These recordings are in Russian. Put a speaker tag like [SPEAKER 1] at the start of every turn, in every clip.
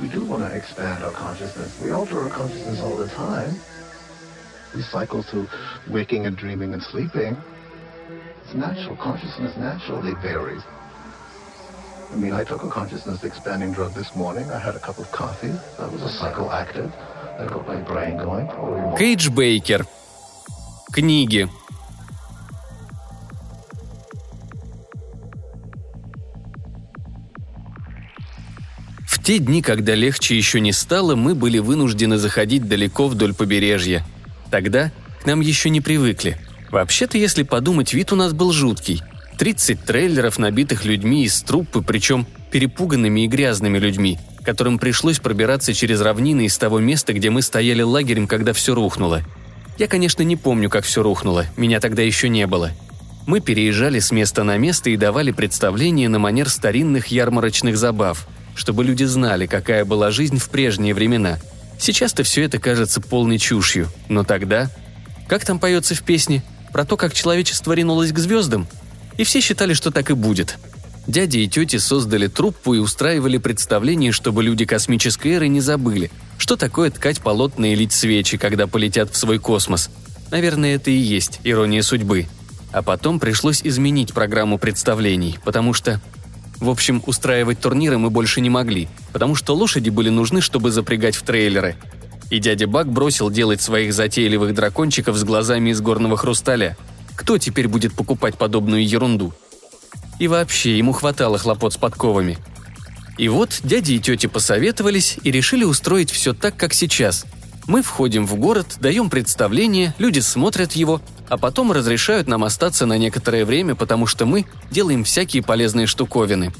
[SPEAKER 1] We do want to expand our consciousness. We alter our consciousness all the time. We cycle through waking and dreaming and sleeping. It's natural. Consciousness naturally varies. I mean, I took a consciousness expanding drug this morning. I had a cup of coffee. That was a psychoactive. That got my brain going. Probably more.
[SPEAKER 2] Кейдж Бейкер. Книги. Те дни, когда легче еще не стало, мы были вынуждены заходить далеко вдоль побережья. Тогда к нам еще не привыкли. Вообще-то, если подумать, вид у нас был жуткий. 30 трейлеров, набитых людьми из труппы, причем перепуганными и грязными людьми, которым пришлось пробираться через равнины из того места, где мы стояли лагерем, когда все рухнуло. Я, конечно, не помню, как все рухнуло, меня тогда еще не было. Мы переезжали с места на место и давали представления на манер старинных ярмарочных забав, чтобы люди знали, какая была жизнь в прежние времена. Сейчас-то все это кажется полной чушью, но тогда... Как там поется в песне? Про то, как человечество ринулось к звездам? И все считали, что так и будет. Дяди и тети создали труппу и устраивали представление, чтобы люди космической эры не забыли, что такое ткать полотна и лить свечи, когда полетят в свой космос. Наверное, это и есть ирония судьбы. А потом пришлось изменить программу представлений, потому что... В общем, устраивать турниры мы больше не могли, потому что лошади были нужны, чтобы запрягать в трейлеры. И дядя Бак бросил делать своих затейливых дракончиков с глазами из горного хрусталя. Кто теперь будет покупать подобную ерунду? И вообще, ему хватало хлопот с подковами. И вот дяди и тети посоветовались и решили устроить все так, как сейчас. Мы входим в город, даем представление, люди смотрят его, а потом разрешают нам остаться на некоторое время, потому что мы делаем всякие полезные штуковины.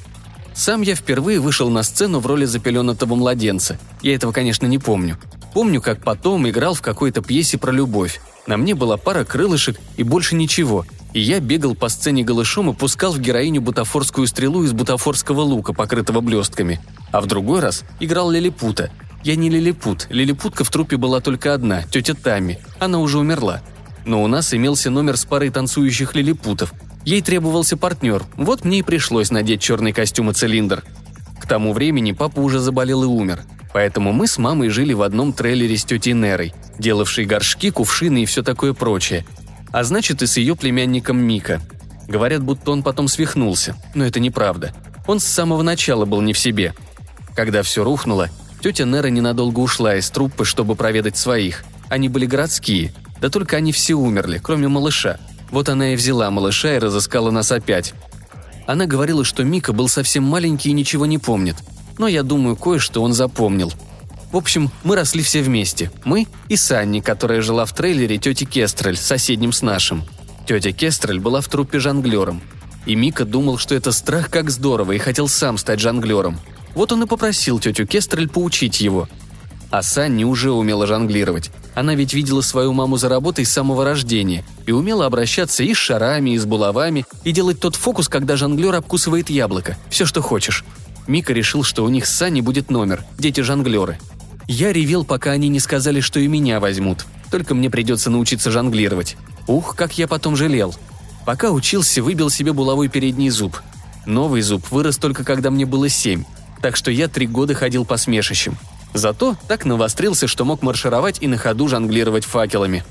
[SPEAKER 2] Сам я впервые вышел на сцену в роли запеленатого младенца. Я этого, конечно, не помню. Помню, как потом играл в какой-то пьесе про любовь. На мне была пара крылышек и больше ничего. И я бегал по сцене голышом и пускал в героиню бутафорскую стрелу из бутафорского лука, покрытого блестками. А в другой раз играл лилипута. Я не лилипут, лилипутка в трупе была только одна, тетя Тами. Она уже умерла. Но у нас имелся номер с парой танцующих лилипутов. Ей требовался партнер, вот мне и пришлось надеть черный костюм и цилиндр. К тому времени папа уже заболел и умер. Поэтому мы с мамой жили в одном трейлере с тетей Нерой, делавшей горшки, кувшины и все такое прочее. А значит и с ее племянником Мика. Говорят, будто он потом свихнулся, но это неправда. Он с самого начала был не в себе. Когда все рухнуло, тетя Нера ненадолго ушла из труппы, чтобы проведать своих. Они были городские, да только они все умерли, кроме малыша. Вот она и взяла малыша и разыскала нас опять. Она говорила, что Мика был совсем маленький и ничего не помнит. Но я думаю, кое-что он запомнил. В общем, мы росли все вместе. Мы и Санни, которая жила в трейлере тети Кестрель, соседнем с нашим. Тетя Кестрель была в труппе жонглером. И Мика думал, что это страх как здорово и хотел сам стать жонглером. Вот он и попросил тетю Кестрель поучить его. А Санни уже умела жонглировать. Она ведь видела свою маму за работой с самого рождения и умела обращаться и с шарами, и с булавами, и делать тот фокус, когда жонглер обкусывает яблоко. Все, что хочешь. Мика решил, что у них с Санни будет номер «Дети-жонглеры». Я ревел, пока они не сказали, что и меня возьмут. Только мне придется научиться жонглировать. Ух, как я потом жалел. Пока учился, выбил себе булавой передний зуб. Новый зуб вырос только когда мне было семь. Так что я три года ходил по смешищам. Зато так навострился, что мог маршировать и на ходу жонглировать факелами.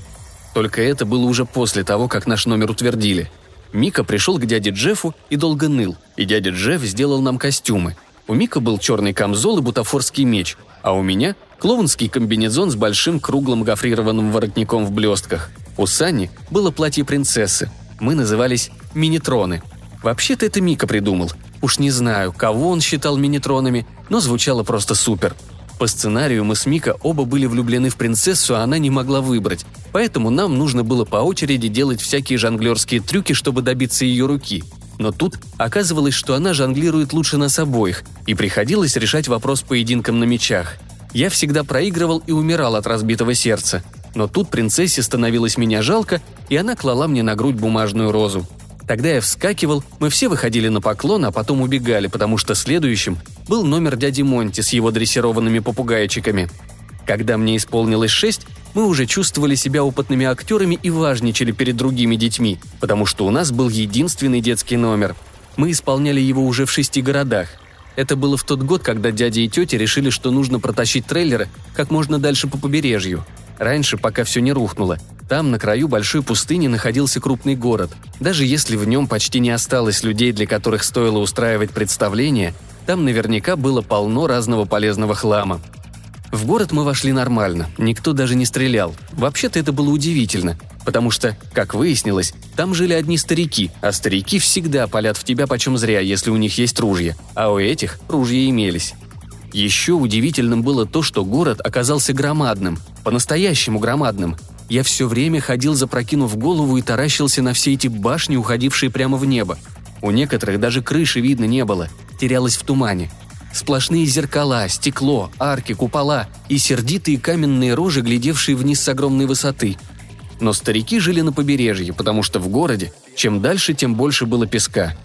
[SPEAKER 2] Только это было уже после того, как наш номер утвердили. Мика пришел к дяде Джеффу и долго ныл, и дядя Джефф сделал нам костюмы. У Мика был черный камзол и бутафорский меч, а у меня – клоунский комбинезон с большим круглым гофрированным воротником в блестках. У Сани было платье принцессы. Мы назывались «минитроны». Вообще-то это Мика придумал. Уж не знаю, кого он считал минитронами, но звучало просто супер – по сценарию мы с Мика оба были влюблены в принцессу, а она не могла выбрать. Поэтому нам нужно было по очереди делать всякие жонглерские трюки, чтобы добиться ее руки. Но тут оказывалось, что она жонглирует лучше нас обоих, и приходилось решать вопрос поединком на мечах. Я всегда проигрывал и умирал от разбитого сердца. Но тут принцессе становилось меня жалко, и она клала мне на грудь бумажную розу. Тогда я вскакивал, мы все выходили на поклон, а потом убегали, потому что следующим был номер дяди Монти с его дрессированными попугайчиками. Когда мне исполнилось шесть, мы уже чувствовали себя опытными актерами и важничали перед другими детьми, потому что у нас был единственный детский номер. Мы исполняли его уже в шести городах. Это было в тот год, когда дядя и тетя решили, что нужно протащить трейлеры как можно дальше по побережью. Раньше, пока все не рухнуло. Там, на краю большой пустыни, находился крупный город. Даже если в нем почти не осталось людей, для которых стоило устраивать представление, там наверняка было полно разного полезного хлама. В город мы вошли нормально, никто даже не стрелял. Вообще-то это было удивительно, потому что, как выяснилось, там жили одни старики, а старики всегда палят в тебя почем зря, если у них есть ружья, а у этих ружья имелись. Еще удивительным было то, что город оказался громадным, по-настоящему громадным. Я все время ходил, запрокинув голову и таращился на все эти башни, уходившие прямо в небо. У некоторых даже крыши видно не было, терялась в тумане. Сплошные зеркала, стекло, арки, купола и сердитые каменные рожи, глядевшие вниз с огромной высоты. Но старики жили на побережье, потому что в городе чем дальше, тем больше было песка.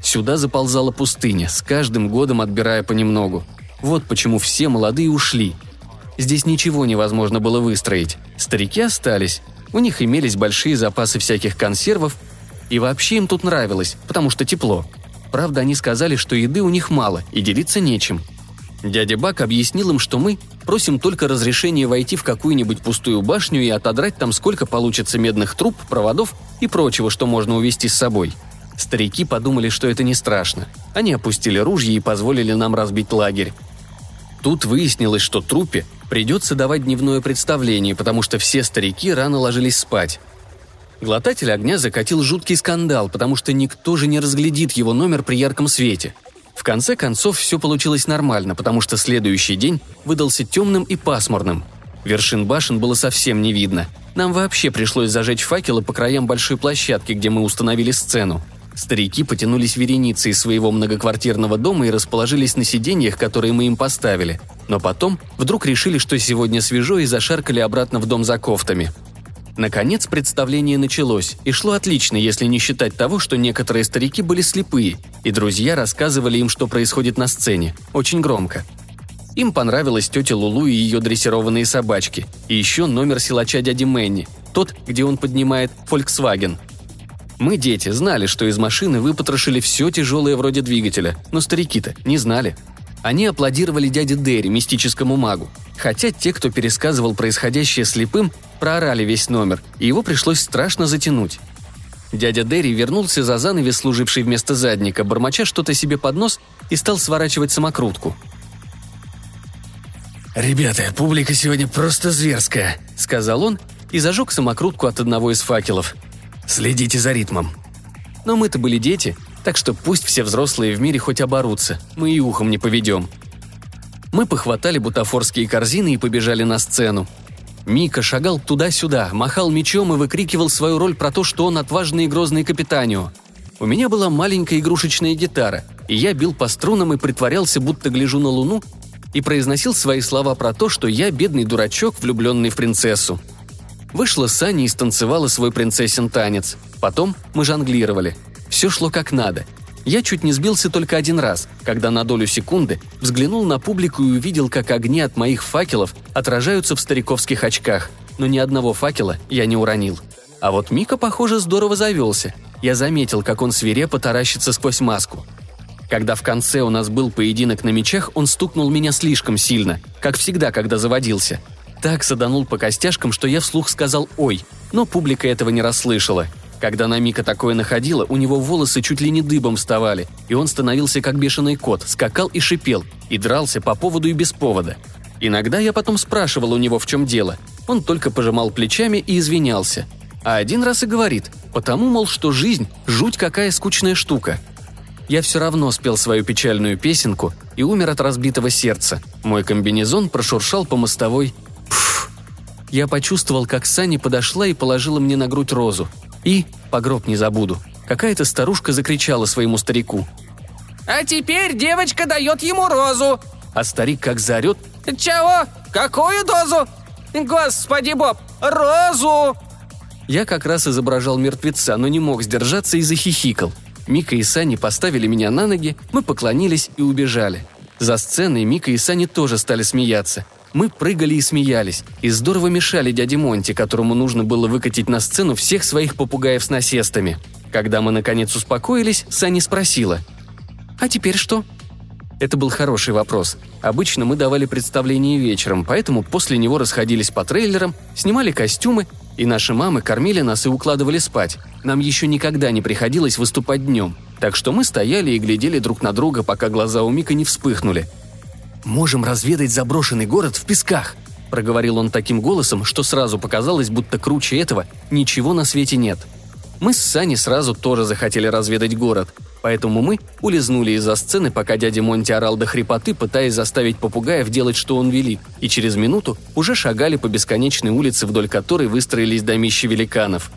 [SPEAKER 2] Сюда заползала пустыня, с каждым годом отбирая понемногу. Вот почему все молодые ушли. Здесь ничего невозможно было выстроить. Старики остались. У них имелись большие запасы всяких консервов, и вообще им тут нравилось, потому что тепло – Правда, они сказали, что еды у них мало и делиться нечем. Дядя Бак объяснил им, что мы просим только разрешения войти в какую-нибудь пустую башню и отодрать там сколько получится медных труб, проводов и прочего, что можно увезти с собой. Старики подумали, что это не страшно. Они опустили ружья и позволили нам разбить лагерь. Тут выяснилось, что трупе придется давать дневное представление, потому что все старики рано ложились спать. Глотатель огня закатил жуткий скандал, потому что никто же не разглядит его номер при ярком свете. В конце концов, все получилось нормально, потому что следующий день выдался темным и пасмурным. Вершин башен было совсем не видно. Нам вообще пришлось зажечь факелы по краям большой площадки, где мы установили сцену. Старики потянулись вереницей своего многоквартирного дома и расположились на сиденьях, которые мы им поставили. Но потом вдруг решили, что сегодня свежо и зашаркали обратно в дом за кофтами – Наконец представление началось, и шло отлично, если не считать того, что некоторые старики были слепые, и друзья рассказывали им, что происходит на сцене, очень громко. Им понравилась тетя Лулу и ее дрессированные собачки, и еще номер силача дяди Мэнни, тот, где он поднимает Volkswagen. Мы, дети, знали, что из машины выпотрошили все тяжелое вроде двигателя, но старики-то не знали. Они аплодировали дяде Дерри, мистическому магу. Хотя те, кто пересказывал происходящее слепым, проорали весь номер, и его пришлось страшно затянуть. Дядя Дерри вернулся за занавес, служивший вместо задника, бормоча что-то себе под нос и стал сворачивать самокрутку.
[SPEAKER 3] «Ребята, публика сегодня просто зверская», — сказал он и зажег самокрутку от одного из факелов. «Следите за ритмом».
[SPEAKER 2] Но мы-то были дети, так что пусть все взрослые в мире хоть оборутся, мы и ухом не поведем. Мы похватали бутафорские корзины и побежали на сцену. Мика шагал туда-сюда, махал мечом и выкрикивал свою роль про то, что он отважный и грозный капитанио. У меня была маленькая игрушечная гитара, и я бил по струнам и притворялся, будто гляжу на луну, и произносил свои слова про то, что я бедный дурачок, влюбленный в принцессу. Вышла Саня и станцевала свой принцессин танец. Потом мы жонглировали. Все шло как надо. Я чуть не сбился только один раз, когда на долю секунды взглянул на публику и увидел, как огни от моих факелов отражаются в стариковских очках, но ни одного факела я не уронил. А вот Мика, похоже, здорово завелся. Я заметил, как он свирепо таращится сквозь маску. Когда в конце у нас был поединок на мечах, он стукнул меня слишком сильно, как всегда, когда заводился. Так саданул по костяшкам, что я вслух сказал «Ой», но публика этого не расслышала – когда Намика такое находила, у него волосы чуть ли не дыбом вставали, и он становился как бешеный кот, скакал и шипел, и дрался по поводу и без повода. Иногда я потом спрашивал у него, в чем дело. Он только пожимал плечами и извинялся. А один раз и говорит, потому, мол, что жизнь – жуть какая скучная штука. Я все равно спел свою печальную песенку и умер от разбитого сердца. Мой комбинезон прошуршал по мостовой. Пф. Я почувствовал, как Сани подошла и положила мне на грудь розу. И, погроб не забуду, какая-то старушка закричала своему старику.
[SPEAKER 4] «А теперь девочка дает ему розу!»
[SPEAKER 2] А старик как заорет.
[SPEAKER 4] «Чего? Какую дозу? Господи, Боб, розу!»
[SPEAKER 2] Я как раз изображал мертвеца, но не мог сдержаться и захихикал. Мика и Сани поставили меня на ноги, мы поклонились и убежали. За сценой Мика и Сани тоже стали смеяться – мы прыгали и смеялись, и здорово мешали дяде Монти, которому нужно было выкатить на сцену всех своих попугаев с насестами. Когда мы наконец успокоились, Сани спросила. «А теперь что?» Это был хороший вопрос. Обычно мы давали представление вечером, поэтому после него расходились по трейлерам, снимали костюмы, и наши мамы кормили нас и укладывали спать. Нам еще никогда не приходилось выступать днем, так что мы стояли и глядели друг на друга, пока глаза у Мика не вспыхнули. «Можем разведать заброшенный город в песках», – проговорил он таким голосом, что сразу показалось, будто круче этого ничего на свете нет. Мы с Саней сразу тоже захотели разведать город, Поэтому мы улизнули из-за сцены, пока дядя Монти орал до хрипоты, пытаясь заставить попугаев делать, что он велит, и через минуту уже шагали по бесконечной улице, вдоль которой выстроились домища великанов.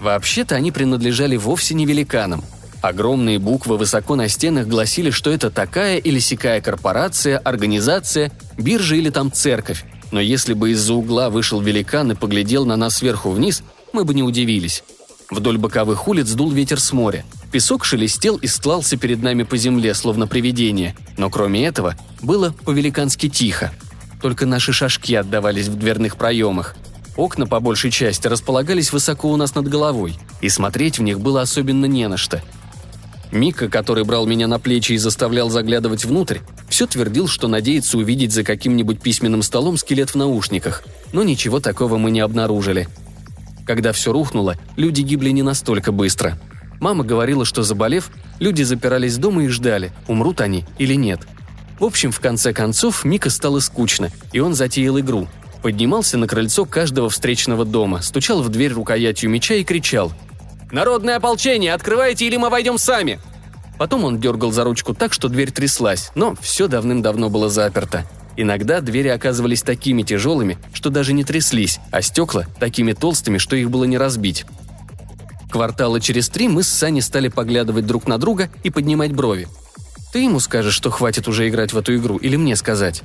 [SPEAKER 2] Вообще-то они принадлежали вовсе не великанам. Огромные буквы высоко на стенах гласили, что это такая или сякая корпорация, организация, биржа или там церковь. Но если бы из-за угла вышел великан и поглядел на нас сверху вниз, мы бы не удивились. Вдоль боковых улиц дул ветер с моря. Песок шелестел и стлался перед нами по земле, словно привидение. Но кроме этого, было по-великански тихо. Только наши шажки отдавались в дверных проемах. Окна, по большей части, располагались высоко у нас над головой, и смотреть в них было особенно не на что. Мика, который брал меня на плечи и заставлял заглядывать внутрь, все твердил, что надеется увидеть за каким-нибудь письменным столом скелет в наушниках, но ничего такого мы не обнаружили – когда все рухнуло, люди гибли не настолько быстро. Мама говорила, что заболев, люди запирались дома и ждали, умрут они или нет. В общем, в конце концов, Мика стало скучно, и он затеял игру. Поднимался на крыльцо каждого встречного дома, стучал в дверь рукоятью меча и кричал «Народное ополчение, открывайте или мы войдем сами!» Потом он дергал за ручку так, что дверь тряслась, но все давным-давно было заперто – Иногда двери оказывались такими тяжелыми, что даже не тряслись, а стекла такими толстыми, что их было не разбить. Квартала через три мы с Саней стали поглядывать друг на друга и поднимать брови. Ты ему скажешь, что хватит уже играть в эту игру, или мне сказать?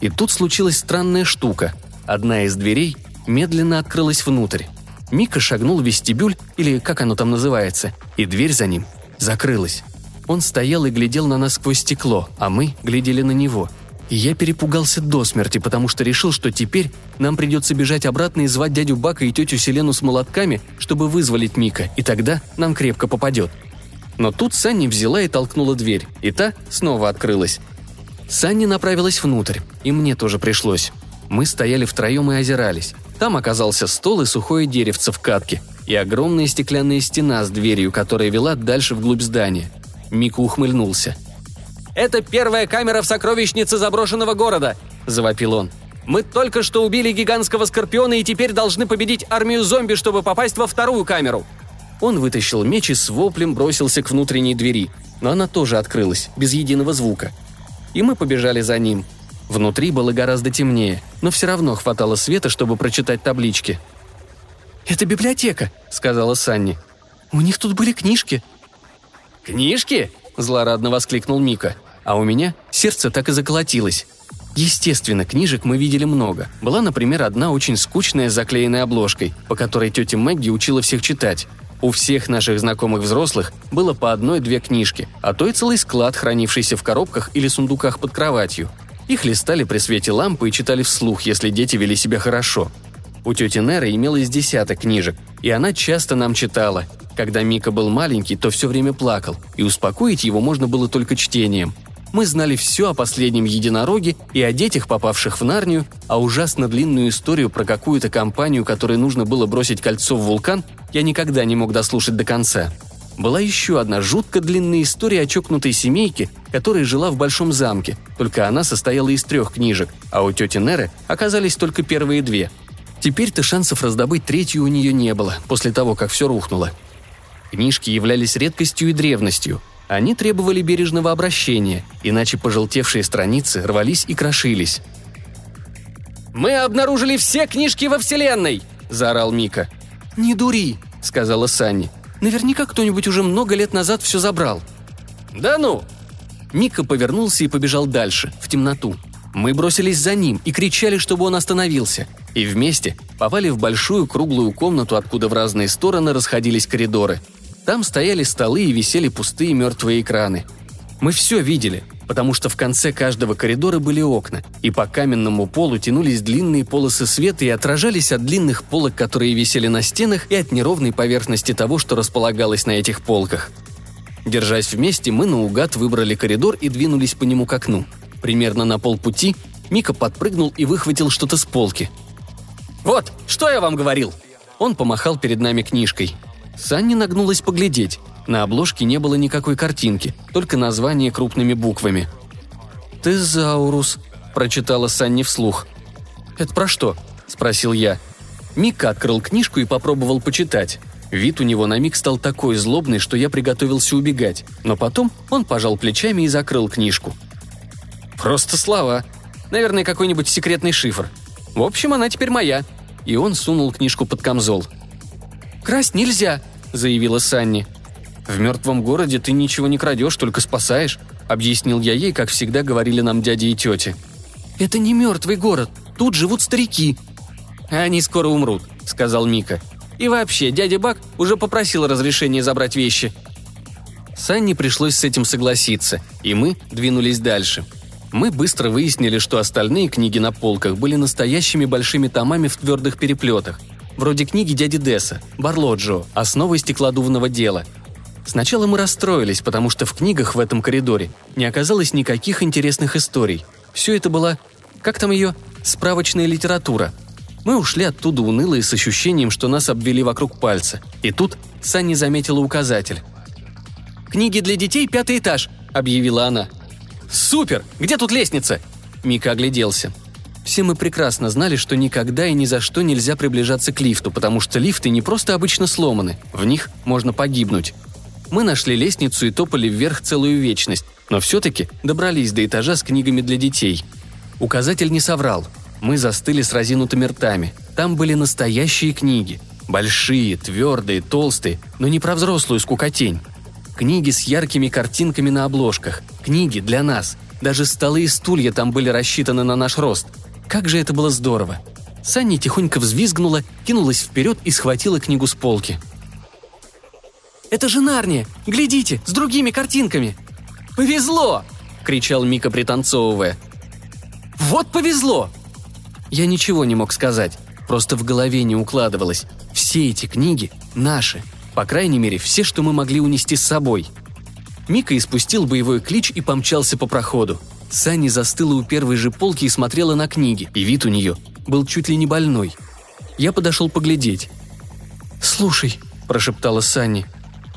[SPEAKER 2] И тут случилась странная штука. Одна из дверей медленно открылась внутрь. Мика шагнул в вестибюль, или как оно там называется, и дверь за ним закрылась. Он стоял и глядел на нас сквозь стекло, а мы глядели на него – и я перепугался до смерти, потому что решил, что теперь нам придется бежать обратно и звать дядю Бака и тетю Селену с молотками, чтобы вызволить Мика, и тогда нам крепко попадет. Но тут Санни взяла и толкнула дверь, и та снова открылась. Санни направилась внутрь, и мне тоже пришлось. Мы стояли втроем и озирались. Там оказался стол и сухое деревце в катке, и огромная стеклянная стена с дверью, которая вела дальше вглубь здания. Мика ухмыльнулся –
[SPEAKER 4] это первая камера в сокровищнице заброшенного города!» – завопил он. «Мы только что убили гигантского скорпиона и теперь должны победить армию зомби, чтобы попасть во вторую камеру!»
[SPEAKER 2] Он вытащил меч и с воплем бросился к внутренней двери, но она тоже открылась, без единого звука. И мы побежали за ним. Внутри было гораздо темнее, но все равно хватало света, чтобы прочитать таблички.
[SPEAKER 3] «Это библиотека», — сказала Санни. «У них тут были книжки».
[SPEAKER 2] «Книжки?» – злорадно воскликнул Мика а у меня сердце так и заколотилось. Естественно, книжек мы видели много. Была, например, одна очень скучная с заклеенной обложкой, по которой тетя Мэгги учила всех читать. У всех наших знакомых взрослых было по одной-две книжки, а то и целый склад, хранившийся в коробках или сундуках под кроватью. Их листали при свете лампы и читали вслух, если дети вели себя хорошо. У тети Неры имелось десяток книжек, и она часто нам читала. Когда Мика был маленький, то все время плакал, и успокоить его можно было только чтением – мы знали все о последнем единороге и о детях, попавших в Нарнию, а ужасно длинную историю про какую-то компанию, которой нужно было бросить кольцо в вулкан, я никогда не мог дослушать до конца. Была еще одна жутко длинная история о чокнутой семейке, которая жила в большом замке, только она состояла из трех книжек, а у тети Неры оказались только первые две. Теперь-то шансов раздобыть третью у нее не было, после того, как все рухнуло. Книжки являлись редкостью и древностью – они требовали бережного обращения, иначе пожелтевшие страницы рвались и крошились.
[SPEAKER 4] «Мы обнаружили все книжки во Вселенной!» – заорал Мика.
[SPEAKER 3] «Не дури!» – сказала Санни. «Наверняка кто-нибудь уже много лет назад все забрал».
[SPEAKER 4] «Да ну!»
[SPEAKER 2] Мика повернулся и побежал дальше, в темноту. Мы бросились за ним и кричали, чтобы он остановился. И вместе попали в большую круглую комнату, откуда в разные стороны расходились коридоры – там стояли столы и висели пустые мертвые экраны. Мы все видели, потому что в конце каждого коридора были окна, и по каменному полу тянулись длинные полосы света и отражались от длинных полок, которые висели на стенах, и от неровной поверхности того, что располагалось на этих полках. Держась вместе, мы наугад выбрали коридор и двинулись по нему к окну. Примерно на полпути Мика подпрыгнул и выхватил что-то с полки.
[SPEAKER 4] «Вот, что я вам говорил!»
[SPEAKER 2] Он помахал перед нами книжкой. Санни нагнулась поглядеть. На обложке не было никакой картинки, только название крупными буквами. «Тезаурус», – прочитала Санни вслух. «Это про что?» – спросил я. Мика открыл книжку и попробовал почитать. Вид у него на миг стал такой злобный, что я приготовился убегать, но потом он пожал плечами и закрыл книжку. «Просто слова. Наверное, какой-нибудь секретный шифр. В общем, она теперь моя». И он сунул книжку под камзол. «Красть нельзя», — заявила Санни. «В мертвом городе ты ничего не крадешь, только спасаешь», — объяснил я ей, как всегда говорили нам дяди и тети. «Это не мертвый город. Тут живут старики». «Они скоро умрут», — сказал Мика. «И вообще, дядя Бак уже попросил разрешения забрать вещи». Санни пришлось с этим согласиться, и мы двинулись дальше. Мы быстро выяснили, что остальные книги на полках были настоящими большими томами в твердых переплетах, вроде книги дяди Десса, Барлоджо, «Основы стеклодувного дела», Сначала мы расстроились, потому что в книгах в этом коридоре не оказалось никаких интересных историй. Все это была, как там ее, справочная литература. Мы ушли оттуда унылые с ощущением, что нас обвели вокруг пальца. И тут Санни заметила указатель. «Книги для детей, пятый этаж», — объявила она. «Супер! Где тут лестница?» Мика огляделся. Все мы прекрасно знали, что никогда и ни за что нельзя приближаться к лифту, потому что лифты не просто обычно сломаны, в них можно погибнуть. Мы нашли лестницу и топали вверх целую вечность, но все-таки добрались до этажа с книгами для детей. Указатель не соврал. Мы застыли с разинутыми ртами. Там были настоящие книги. Большие, твердые, толстые, но не про взрослую скукотень. Книги с яркими картинками на обложках. Книги для нас. Даже столы и стулья там были рассчитаны на наш рост. Как же это было здорово. Санни тихонько взвизгнула, кинулась вперед и схватила книгу с полки – это же Нарния! Глядите, с другими картинками!» «Повезло!» – кричал Мика, пританцовывая. «Вот повезло!» Я ничего не мог сказать, просто в голове не укладывалось. Все эти книги наши. По крайней мере, все, что мы могли унести с собой. Мика испустил боевой клич и помчался по проходу. Санни застыла у первой же полки и смотрела на книги, и вид у нее был чуть ли не больной. Я подошел поглядеть. «Слушай», – прошептала Санни,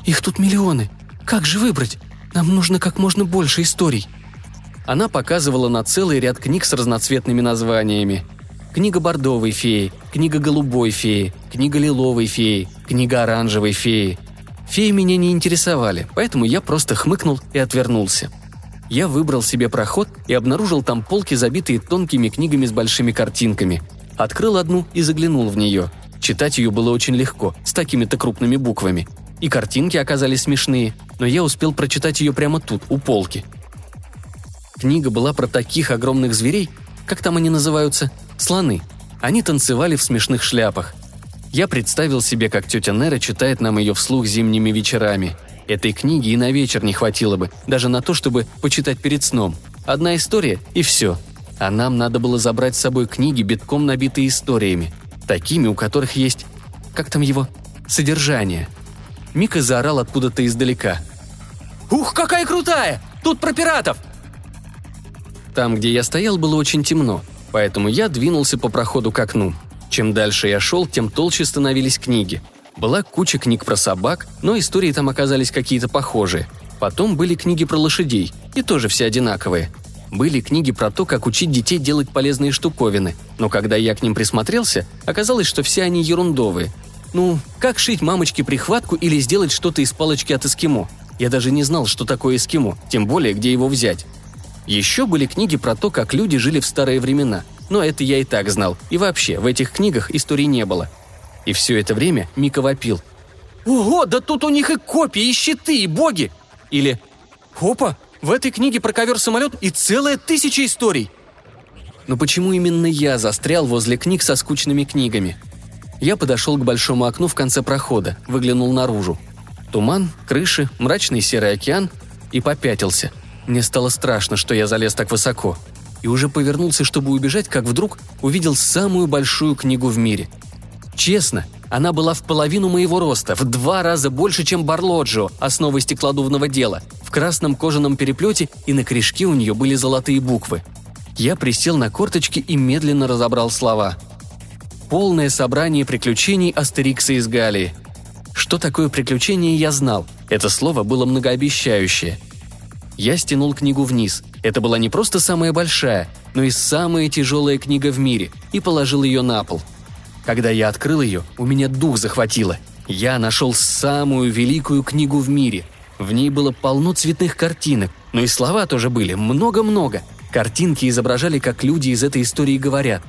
[SPEAKER 2] их тут миллионы. Как же выбрать? Нам нужно как можно больше историй». Она показывала на целый ряд книг с разноцветными названиями. Книга бордовой феи, книга голубой феи, книга лиловой феи, книга оранжевой феи. Феи меня не интересовали, поэтому я просто хмыкнул и отвернулся. Я выбрал себе проход и обнаружил там полки, забитые тонкими книгами с большими картинками. Открыл одну и заглянул в нее. Читать ее было очень легко, с такими-то крупными буквами. И картинки оказались смешные, но я успел прочитать ее прямо тут, у полки. Книга была про таких огромных зверей, как там они называются, слоны. Они танцевали в смешных шляпах. Я представил себе, как тетя Нера читает нам ее вслух зимними вечерами. Этой книги и на вечер не хватило бы, даже на то, чтобы почитать перед сном. Одна история и все. А нам надо было забрать с собой книги, битком набитые историями. Такими, у которых есть... Как там его? Содержание – Мика заорал откуда-то издалека. «Ух, какая крутая! Тут про пиратов!» Там, где я стоял, было очень темно, поэтому я двинулся по проходу к окну. Чем дальше я шел, тем толще становились книги. Была куча книг про собак, но истории там оказались какие-то похожие. Потом были книги про лошадей, и тоже все одинаковые. Были книги про то, как учить детей делать полезные штуковины, но когда я к ним присмотрелся, оказалось, что все они ерундовые, ну, как шить мамочке прихватку или сделать что-то из палочки от эскимо? Я даже не знал, что такое эскимо, тем более, где его взять. Еще были книги про то, как люди жили в старые времена. Но это я и так знал. И вообще, в этих книгах истории не было. И все это время Мика вопил. «Ого, да тут у них и копии, и щиты, и боги!» Или «Опа, в этой книге про ковер-самолет и целая тысяча историй!» Но почему именно я застрял возле книг со скучными книгами? Я подошел к большому окну в конце прохода, выглянул наружу. Туман, крыши, мрачный серый океан и попятился. Мне стало страшно, что я залез так высоко. И уже повернулся, чтобы убежать, как вдруг увидел самую большую книгу в мире. Честно, Она была в половину моего роста, в два раза больше, чем Барлоджио, основы стеклодувного дела, в красном кожаном переплете и на корешке у нее были золотые буквы. Я присел на корточки и медленно разобрал слова. Полное собрание приключений Астерикса из Галлии. Что такое приключение, я знал. Это слово было многообещающее. Я стянул книгу вниз. Это была не просто самая большая, но и самая тяжелая книга в мире, и положил ее на пол – когда я открыл ее, у меня дух захватило. Я нашел самую великую книгу в мире. В ней было полно цветных картинок, но и слова тоже были, много-много. Картинки изображали, как люди из этой истории говорят.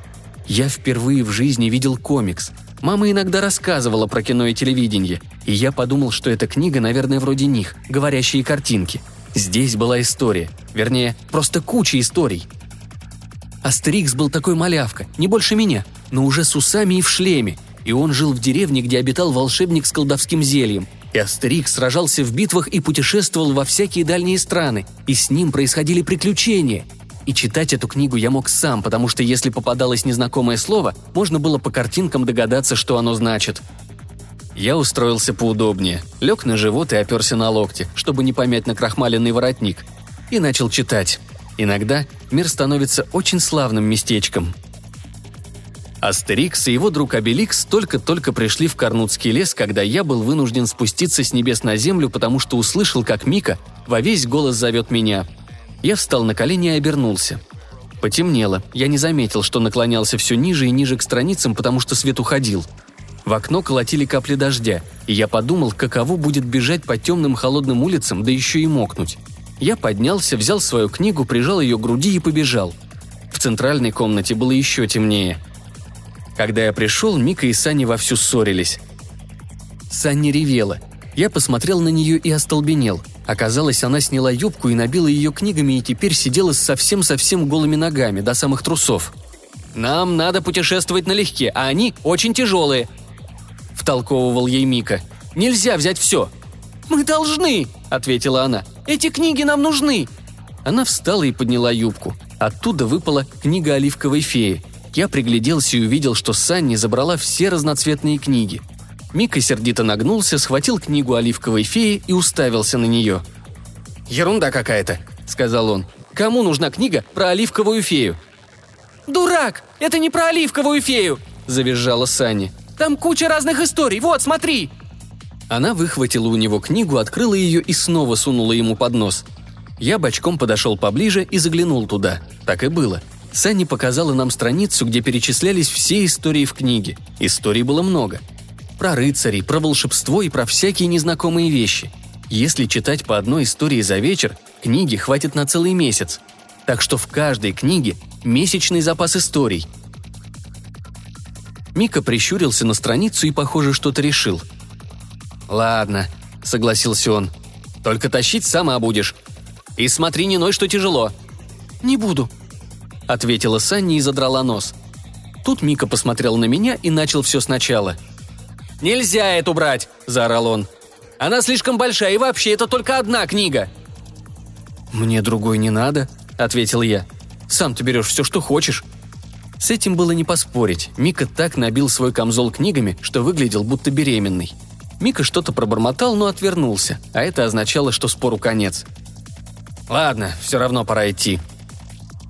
[SPEAKER 2] Я впервые в жизни видел комикс. Мама иногда рассказывала про кино и телевидение, и я подумал, что эта книга, наверное, вроде них, говорящие картинки. Здесь была история, вернее, просто куча историй – Астерикс был такой малявка, не больше меня, но уже с усами и в шлеме. И он жил в деревне, где обитал волшебник с колдовским зельем. И Астерикс сражался в битвах и путешествовал во всякие дальние страны, и с ним происходили приключения. И читать эту книгу я мог сам, потому что если попадалось незнакомое слово, можно было по картинкам догадаться, что оно значит. Я устроился поудобнее, лег на живот и оперся на локти, чтобы не помять на крахмаленный воротник, и начал читать. Иногда мир становится очень славным местечком. Астерикс и его друг Обеликс только-только пришли в Карнутский лес, когда я был вынужден спуститься с небес на землю, потому что услышал, как Мика во весь голос зовет меня. Я встал на колени и обернулся. Потемнело. Я не заметил, что наклонялся все ниже и ниже к страницам, потому что свет уходил. В окно колотили капли дождя, и я подумал, каково будет бежать по темным холодным улицам, да еще и мокнуть. Я поднялся, взял свою книгу, прижал ее к груди и побежал. В центральной комнате было еще темнее. Когда я пришел, Мика и Санни вовсю ссорились. Санни ревела. Я посмотрел на нее и остолбенел. Оказалось, она сняла юбку и набила ее книгами и теперь сидела с совсем-совсем голыми ногами, до самых трусов. «Нам надо путешествовать налегке, а они очень тяжелые», – втолковывал ей Мика. «Нельзя взять все». «Мы должны», – ответила она. Эти книги нам нужны!» Она встала и подняла юбку. Оттуда выпала книга оливковой феи. Я пригляделся и увидел, что Санни забрала все разноцветные книги. Мика сердито нагнулся, схватил книгу оливковой феи и уставился на нее. «Ерунда какая-то», — сказал он. «Кому нужна книга про оливковую фею?» «Дурак! Это не про оливковую фею!» – завизжала Санни. «Там куча разных историй, вот, смотри!» Она выхватила у него книгу, открыла ее и снова сунула ему под нос. Я бочком подошел поближе и заглянул туда. Так и было. Санни показала нам страницу, где перечислялись все истории в книге. Историй было много. Про рыцарей, про волшебство и про всякие незнакомые вещи. Если читать по одной истории за вечер, книги хватит на целый месяц. Так что в каждой книге месячный запас историй. Мика прищурился на страницу и, похоже, что-то решил – «Ладно», — согласился он. «Только тащить сама будешь. И смотри, не ной, что тяжело». «Не буду», — ответила Санни и задрала нос. Тут Мика посмотрел на меня и начал все сначала. «Нельзя эту брать!» – заорал он. «Она слишком большая, и вообще это только одна книга!» «Мне другой не надо», – ответил я. «Сам ты берешь все, что хочешь». С этим было не поспорить. Мика так набил свой камзол книгами, что выглядел будто беременный. Мика что-то пробормотал, но отвернулся, а это означало, что спору конец. «Ладно, все равно пора идти».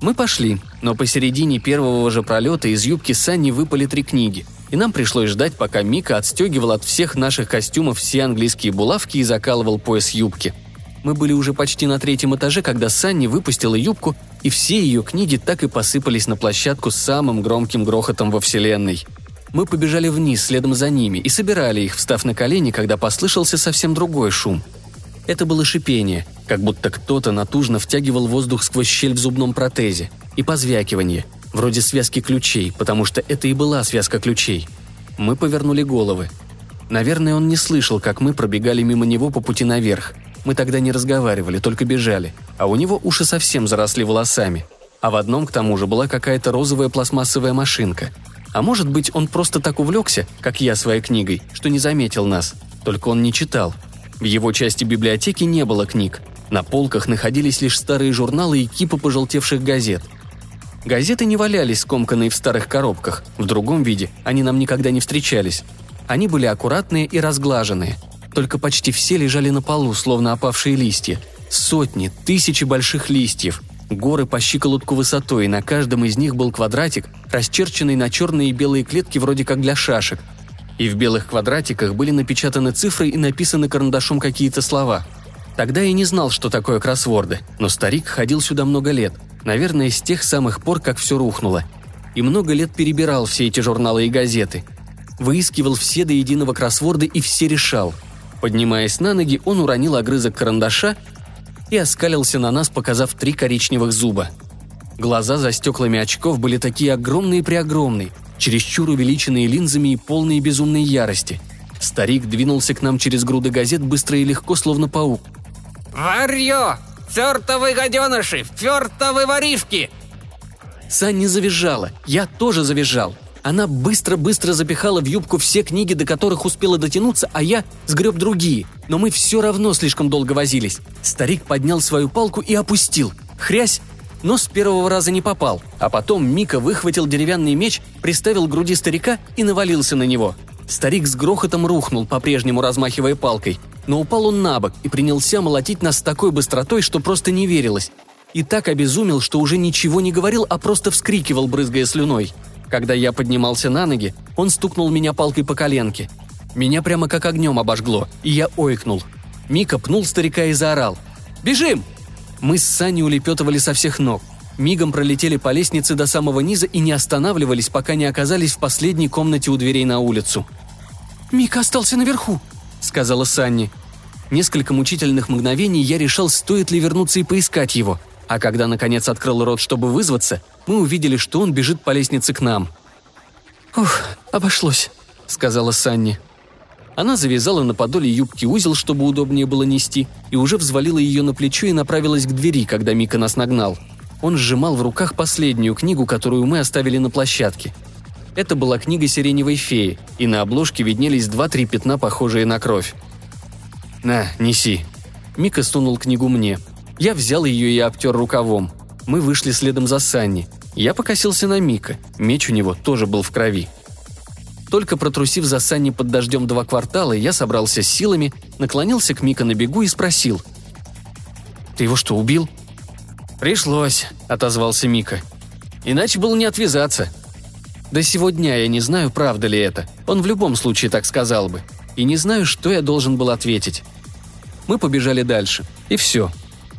[SPEAKER 2] Мы пошли, но посередине первого же пролета из юбки Санни выпали три книги, и нам пришлось ждать, пока Мика отстегивал от всех наших костюмов все английские булавки и закалывал пояс юбки. Мы были уже почти на третьем этаже, когда Санни выпустила юбку, и все ее книги так и посыпались на площадку с самым громким грохотом во вселенной – мы побежали вниз следом за ними и собирали их, встав на колени, когда послышался совсем другой шум. Это было шипение, как будто кто-то натужно втягивал воздух сквозь щель в зубном протезе, и позвякивание, вроде связки ключей, потому что это и была связка ключей. Мы повернули головы. Наверное, он не слышал, как мы пробегали мимо него по пути наверх. Мы тогда не разговаривали, только бежали, а у него уши совсем заросли волосами. А в одном, к тому же, была какая-то розовая пластмассовая машинка – а может быть, он просто так увлекся, как я своей книгой, что не заметил нас. Только он не читал. В его части библиотеки не было книг. На полках находились лишь старые журналы и кипы пожелтевших газет. Газеты не валялись скомканные в старых коробках, в другом виде они нам никогда не встречались. Они были аккуратные и разглаженные. Только почти все лежали на полу, словно опавшие листья. Сотни, тысячи больших листьев. Горы по щиколотку высотой, и на каждом из них был квадратик, расчерченный на черные и белые клетки вроде как для шашек. И в белых квадратиках были напечатаны цифры и написаны карандашом какие-то слова. Тогда я не знал, что такое кроссворды, но старик ходил сюда много лет, наверное, с тех самых пор, как все рухнуло. И много лет перебирал все эти журналы и газеты. Выискивал все до единого кроссворды и все решал. Поднимаясь на ноги, он уронил огрызок карандаша и оскалился на нас, показав три коричневых зуба. Глаза за стеклами очков были такие огромные-преогромные, чересчур увеличенные линзами и полные безумной ярости. Старик двинулся к нам через груды газет быстро и легко, словно паук.
[SPEAKER 4] «Варьё! Фёртовы гаденыши! Фёртовы воришки!»
[SPEAKER 2] Санни завизжала, я тоже завизжал. Она быстро-быстро запихала в юбку все книги, до которых успела дотянуться, а я сгреб другие. Но мы все равно слишком долго возились. Старик поднял свою палку и опустил. Хрясь! Но с первого раза не попал. А потом Мика выхватил деревянный меч, приставил к груди старика и навалился на него. Старик с грохотом рухнул, по-прежнему размахивая палкой. Но упал он на бок и принялся молотить нас с такой быстротой, что просто не верилось. И так обезумел, что уже ничего не говорил, а просто вскрикивал, брызгая слюной. Когда я поднимался на ноги, он стукнул меня палкой по коленке. Меня прямо как огнем обожгло, и я ойкнул. Мика пнул старика и заорал. «Бежим!» Мы с Саней улепетывали со всех ног. Мигом пролетели по лестнице до самого низа и не останавливались, пока не оказались в последней комнате у дверей на улицу. «Мика остался наверху», — сказала Санни. Несколько мучительных мгновений я решал, стоит ли вернуться и поискать его — а когда наконец открыл рот, чтобы вызваться, мы увидели, что он бежит по лестнице к нам. «Ух, обошлось», — сказала Санни. Она завязала на подоле юбки узел, чтобы удобнее было нести, и уже взвалила ее на плечо и направилась к двери, когда Мика нас нагнал. Он сжимал в руках последнюю книгу, которую мы оставили на площадке. Это была книга «Сиреневой феи», и на обложке виднелись два-три пятна, похожие на кровь. «На, неси». Мика сунул книгу мне — я взял ее и обтер рукавом. Мы вышли следом за Санни. Я покосился на Мика. Меч у него тоже был в крови. Только протрусив за Санни под дождем два квартала, я собрался с силами, наклонился к Мика на бегу и спросил. «Ты его что, убил?» «Пришлось», — отозвался Мика. «Иначе было не отвязаться». До сегодня я не знаю, правда ли это. Он в любом случае так сказал бы. И не знаю, что я должен был ответить. Мы побежали дальше. И все.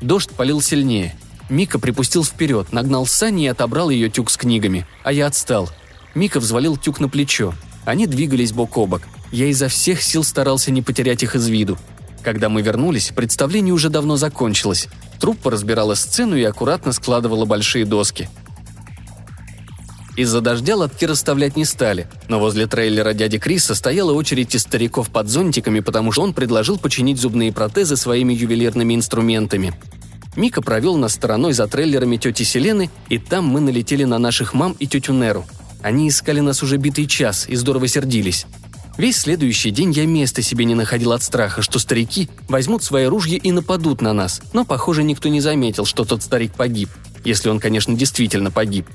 [SPEAKER 2] Дождь полил сильнее. Мика припустил вперед, нагнал Сани и отобрал ее тюк с книгами, а я отстал. Мика взвалил тюк на плечо. Они двигались бок о бок. Я изо всех сил старался не потерять их из виду. Когда мы вернулись, представление уже давно закончилось. Труппа разбирала сцену и аккуратно складывала большие доски. Из-за дождя лотки расставлять не стали, но возле трейлера дяди Криса стояла очередь из стариков под зонтиками, потому что он предложил починить зубные протезы своими ювелирными инструментами. Мика провел нас стороной за трейлерами тети Селены, и там мы налетели на наших мам и тетю Неру. Они искали нас уже битый час и здорово сердились. Весь следующий день я места себе не находил от страха, что старики возьмут свои ружья и нападут на нас, но, похоже, никто не заметил, что тот старик погиб. Если он, конечно, действительно погиб.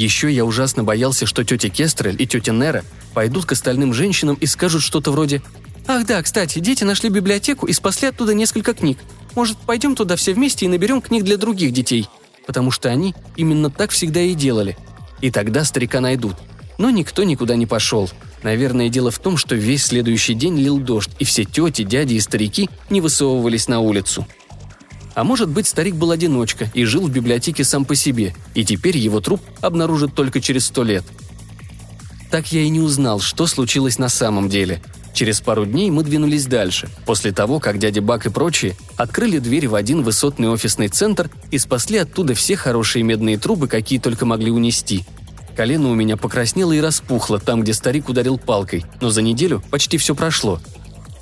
[SPEAKER 2] Еще я ужасно боялся, что тетя Кестрель и тетя Нера пойдут к остальным женщинам и скажут что-то вроде «Ах да, кстати, дети нашли библиотеку и спасли оттуда несколько книг. Может, пойдем туда все вместе и наберем книг для других детей?» Потому что они именно так всегда и делали. И тогда старика найдут. Но никто никуда не пошел. Наверное, дело в том, что весь следующий день лил дождь, и все тети, дяди и старики не высовывались на улицу. А может быть, старик был одиночка и жил в библиотеке сам по себе, и теперь его труп обнаружат только через сто лет. Так я и не узнал, что случилось на самом деле. Через пару дней мы двинулись дальше, после того, как дядя Бак и прочие открыли дверь в один высотный офисный центр и спасли оттуда все хорошие медные трубы, какие только могли унести. Колено у меня покраснело и распухло там, где старик ударил палкой, но за неделю почти все прошло.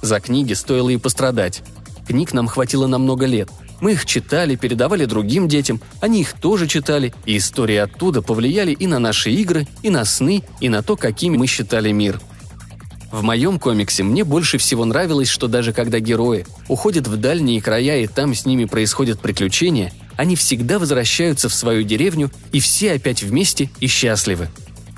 [SPEAKER 2] За книги стоило и пострадать. Книг нам хватило на много лет – мы их читали, передавали другим детям, они их тоже читали, и истории оттуда повлияли и на наши игры, и на сны, и на то, какими мы считали мир. В моем комиксе мне больше всего нравилось, что даже когда герои уходят в дальние края и там с ними происходят приключения, они всегда возвращаются в свою деревню и все опять вместе и счастливы.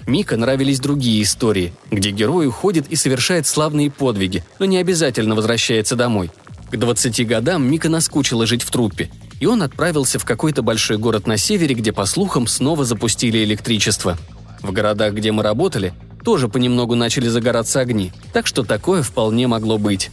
[SPEAKER 2] Мика нравились другие истории, где герой уходит и совершает славные подвиги, но не обязательно возвращается домой. К 20 годам Мика наскучила жить в труппе, и он отправился в какой-то большой город на севере, где, по слухам, снова запустили электричество. В городах, где мы работали, тоже понемногу начали загораться огни, так что такое вполне могло быть.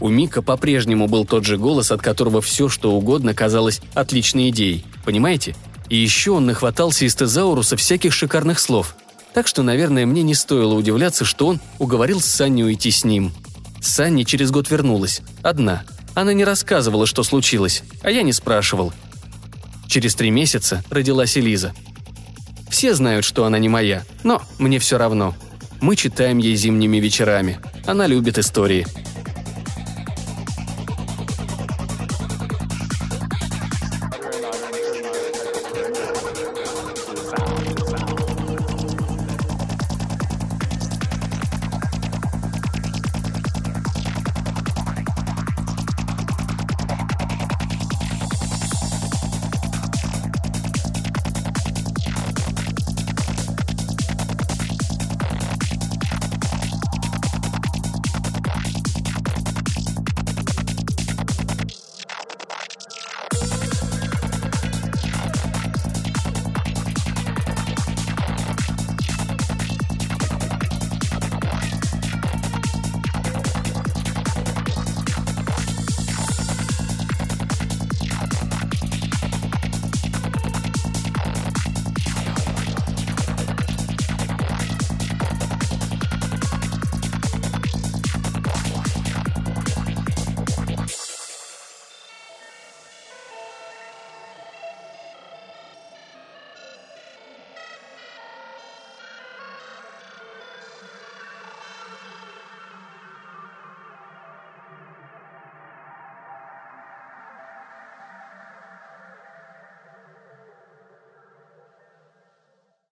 [SPEAKER 2] У Мика по-прежнему был тот же голос, от которого все, что угодно, казалось отличной идеей. Понимаете? И еще он нахватался из тезауруса всяких шикарных слов. Так что, наверное, мне не стоило удивляться, что он уговорил Санни уйти с ним. Санни через год вернулась. Одна. Она не рассказывала, что случилось, а я не спрашивал. Через три месяца родилась Элиза. Все знают, что она не моя, но мне все равно. Мы читаем ей зимними вечерами. Она любит истории.